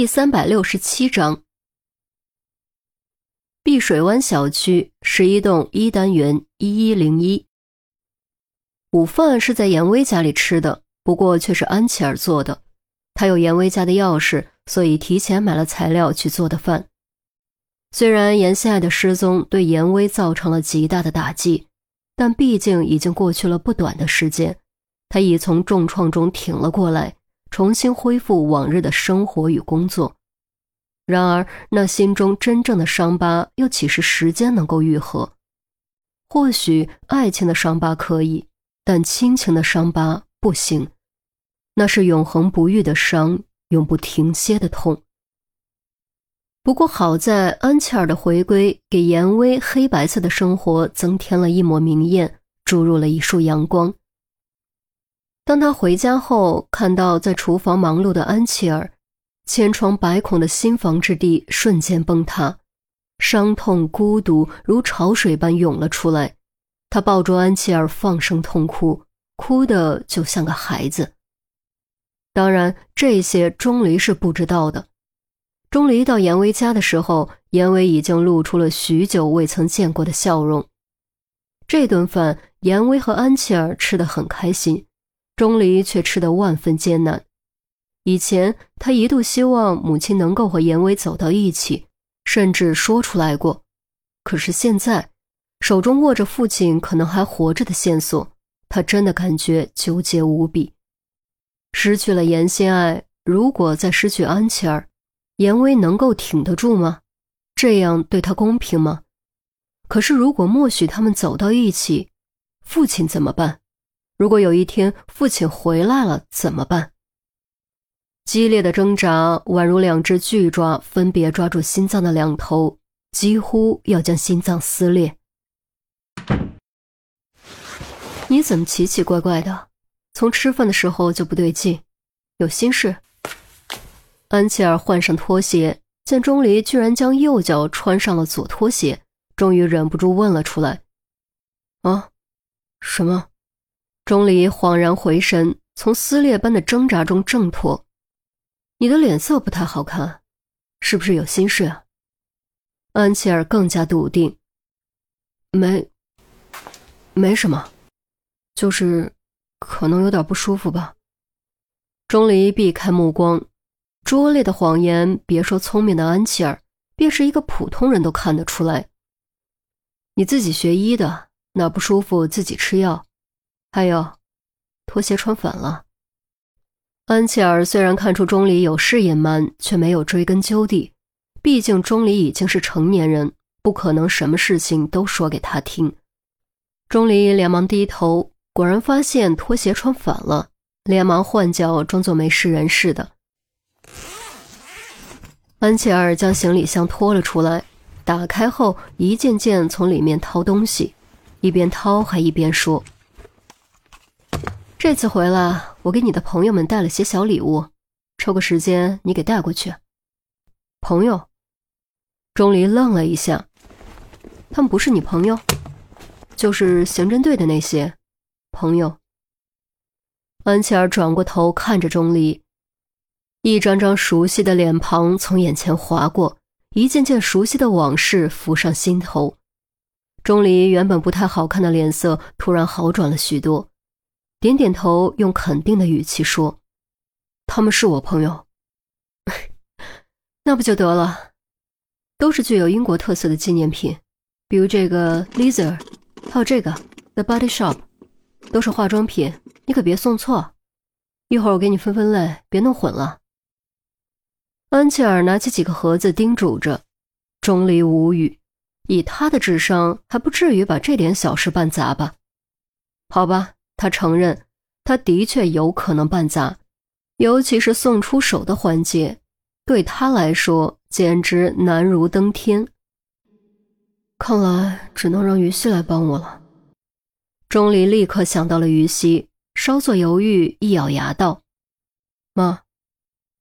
第三百六十七章，碧水湾小区十一栋一单元一一零一。午饭是在严威家里吃的，不过却是安琪儿做的。他有严威家的钥匙，所以提前买了材料去做的饭。虽然严心爱的失踪对严威造成了极大的打击，但毕竟已经过去了不短的时间，他已从重创中挺了过来。重新恢复往日的生活与工作，然而那心中真正的伤疤又岂是时间能够愈合？或许爱情的伤疤可以，但亲情的伤疤不行，那是永恒不愈的伤，永不停歇的痛。不过好在安琪儿的回归，给严威黑白色的生活增添了一抹明艳，注入了一束阳光。当他回家后，看到在厨房忙碌的安琪儿，千疮百孔的心房之地瞬间崩塌，伤痛、孤独如潮水般涌了出来。他抱住安琪儿，放声痛哭，哭的就像个孩子。当然，这些钟离是不知道的。钟离到严威家的时候，严威已经露出了许久未曾见过的笑容。这顿饭，严威和安琪儿吃得很开心。钟离却吃得万分艰难。以前他一度希望母亲能够和严威走到一起，甚至说出来过。可是现在，手中握着父亲可能还活着的线索，他真的感觉纠结无比。失去了严心爱，如果再失去安琪儿，严威能够挺得住吗？这样对他公平吗？可是如果默许他们走到一起，父亲怎么办？如果有一天父亲回来了怎么办？激烈的挣扎宛如两只巨爪分别抓住心脏的两头，几乎要将心脏撕裂。你怎么奇奇怪怪的？从吃饭的时候就不对劲，有心事？安琪儿换上拖鞋，见钟离居然将右脚穿上了左拖鞋，终于忍不住问了出来：“啊，什么？”钟离恍然回神，从撕裂般的挣扎中挣脱。你的脸色不太好看，是不是有心事啊？安琪儿更加笃定，没，没什么，就是可能有点不舒服吧。钟离避开目光，拙劣的谎言，别说聪明的安琪儿，便是一个普通人都看得出来。你自己学医的，哪不舒服自己吃药。还有，拖鞋穿反了。安琪儿虽然看出钟离有事隐瞒，却没有追根究底。毕竟钟离已经是成年人，不可能什么事情都说给他听。钟离连忙低头，果然发现拖鞋穿反了，连忙换脚，装作没事人似的。安琪儿将行李箱拖了出来，打开后一件件从里面掏东西，一边掏还一边说。这次回来，我给你的朋友们带了些小礼物，抽个时间你给带过去。朋友，钟离愣了一下，他们不是你朋友，就是刑侦队的那些朋友。安琪儿转过头看着钟离，一张张熟悉的脸庞从眼前划过，一件件熟悉的往事浮上心头。钟离原本不太好看的脸色突然好转了许多。点点头，用肯定的语气说：“他们是我朋友，那不就得了？都是具有英国特色的纪念品，比如这个 l i z a r 还有这个 The Body Shop，都是化妆品，你可别送错。一会儿我给你分分类，别弄混了。”安琪儿拿起几个盒子，叮嘱着。钟离无语，以他的智商，还不至于把这点小事办砸吧？好吧。他承认，他的确有可能办砸，尤其是送出手的环节，对他来说简直难如登天。看来只能让于西来帮我了。钟离立刻想到了于西，稍作犹豫，一咬牙道：“妈，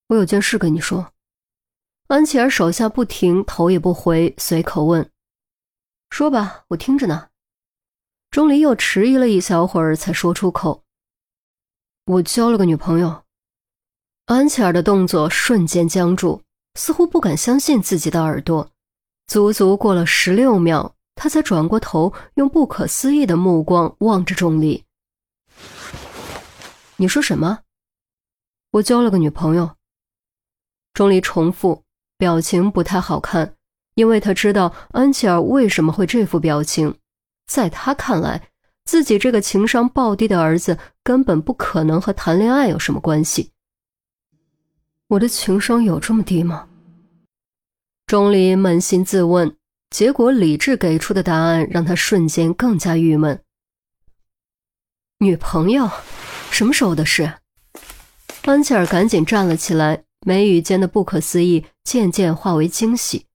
我有件事跟你说。”安琪儿手下不停，头也不回，随口问：“说吧，我听着呢。”钟离又迟疑了一小会儿，才说出口：“我交了个女朋友。”安琪儿的动作瞬间僵住，似乎不敢相信自己的耳朵。足足过了十六秒，他才转过头，用不可思议的目光望着钟离。你说什么？我交了个女朋友。钟离重复，表情不太好看，因为他知道安琪儿为什么会这副表情。在他看来，自己这个情商暴低的儿子根本不可能和谈恋爱有什么关系。我的情商有这么低吗？钟离扪心自问，结果理智给出的答案让他瞬间更加郁闷。女朋友，什么时候的事？安琪儿赶紧站了起来，眉宇间的不可思议渐渐化为惊喜。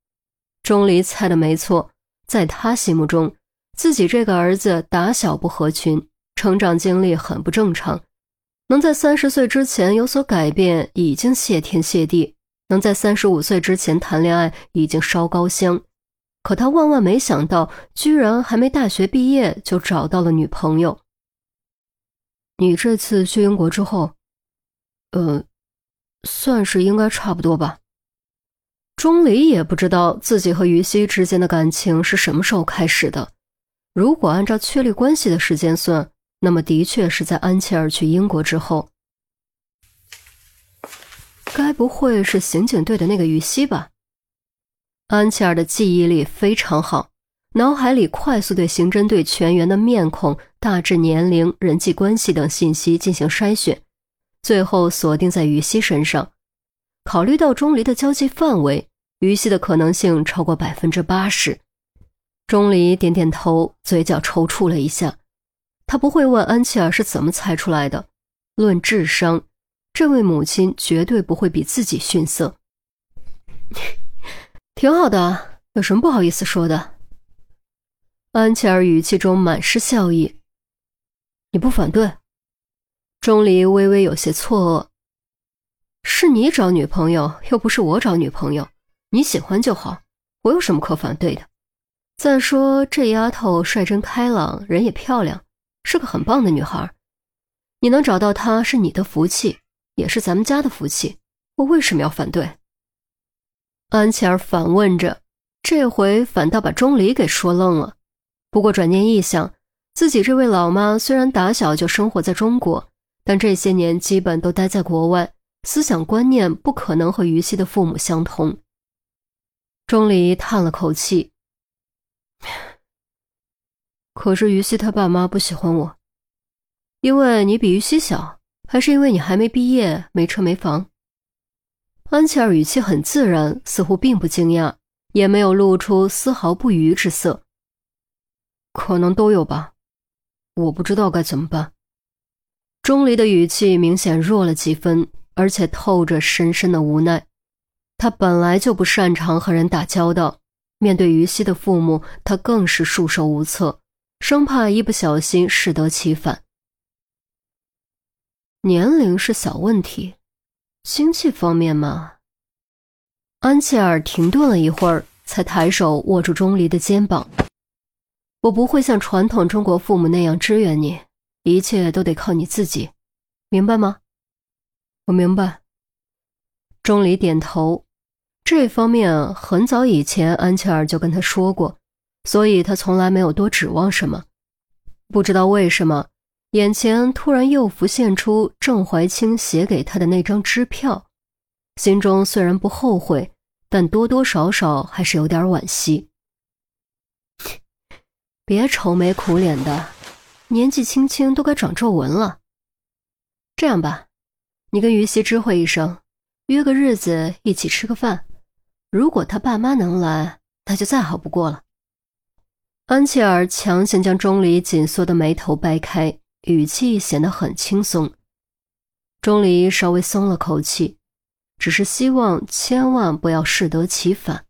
钟离猜的没错，在他心目中，自己这个儿子打小不合群，成长经历很不正常，能在三十岁之前有所改变，已经谢天谢地。能在三十五岁之前谈恋爱已经烧高香，可他万万没想到，居然还没大学毕业就找到了女朋友。你这次去英国之后，呃，算是应该差不多吧。钟离也不知道自己和于西之间的感情是什么时候开始的。如果按照确立关系的时间算，那么的确是在安琪儿去英国之后。该不会是刑警队的那个于西吧？安琪儿的记忆力非常好，脑海里快速对刑侦队全员的面孔、大致年龄、人际关系等信息进行筛选，最后锁定在于西身上。考虑到钟离的交际范围，于西的可能性超过百分之八十。钟离点点头，嘴角抽搐了一下。他不会问安琪儿是怎么猜出来的。论智商。这位母亲绝对不会比自己逊色，挺好的，有什么不好意思说的？安琪儿语气中满是笑意。你不反对？钟离微微有些错愕。是你找女朋友，又不是我找女朋友，你喜欢就好，我有什么可反对的？再说这丫头率真开朗，人也漂亮，是个很棒的女孩，你能找到她是你的福气。也是咱们家的福气，我为什么要反对？安琪儿反问着，这回反倒把钟离给说愣了。不过转念一想，自己这位老妈虽然打小就生活在中国，但这些年基本都待在国外，思想观念不可能和于西的父母相同。钟离叹了口气，可是于西他爸妈不喜欢我，因为你比于西小。还是因为你还没毕业，没车没房。安琪儿语气很自然，似乎并不惊讶，也没有露出丝毫不愉之色。可能都有吧，我不知道该怎么办。钟离的语气明显弱了几分，而且透着深深的无奈。他本来就不擅长和人打交道，面对于西的父母，他更是束手无策，生怕一不小心适得其反。年龄是小问题，经济方面嘛。安琪儿停顿了一会儿，才抬手握住钟离的肩膀。我不会像传统中国父母那样支援你，一切都得靠你自己，明白吗？我明白。钟离点头。这方面很早以前安琪儿就跟他说过，所以他从来没有多指望什么。不知道为什么。眼前突然又浮现出郑怀清写给他的那张支票，心中虽然不后悔，但多多少少还是有点惋惜。别愁眉苦脸的，年纪轻轻都该长皱纹了。这样吧，你跟于西知会一声，约个日子一起吃个饭。如果他爸妈能来，那就再好不过了。安琪儿强行将钟离紧缩的眉头掰开。语气显得很轻松，钟离稍微松了口气，只是希望千万不要适得其反。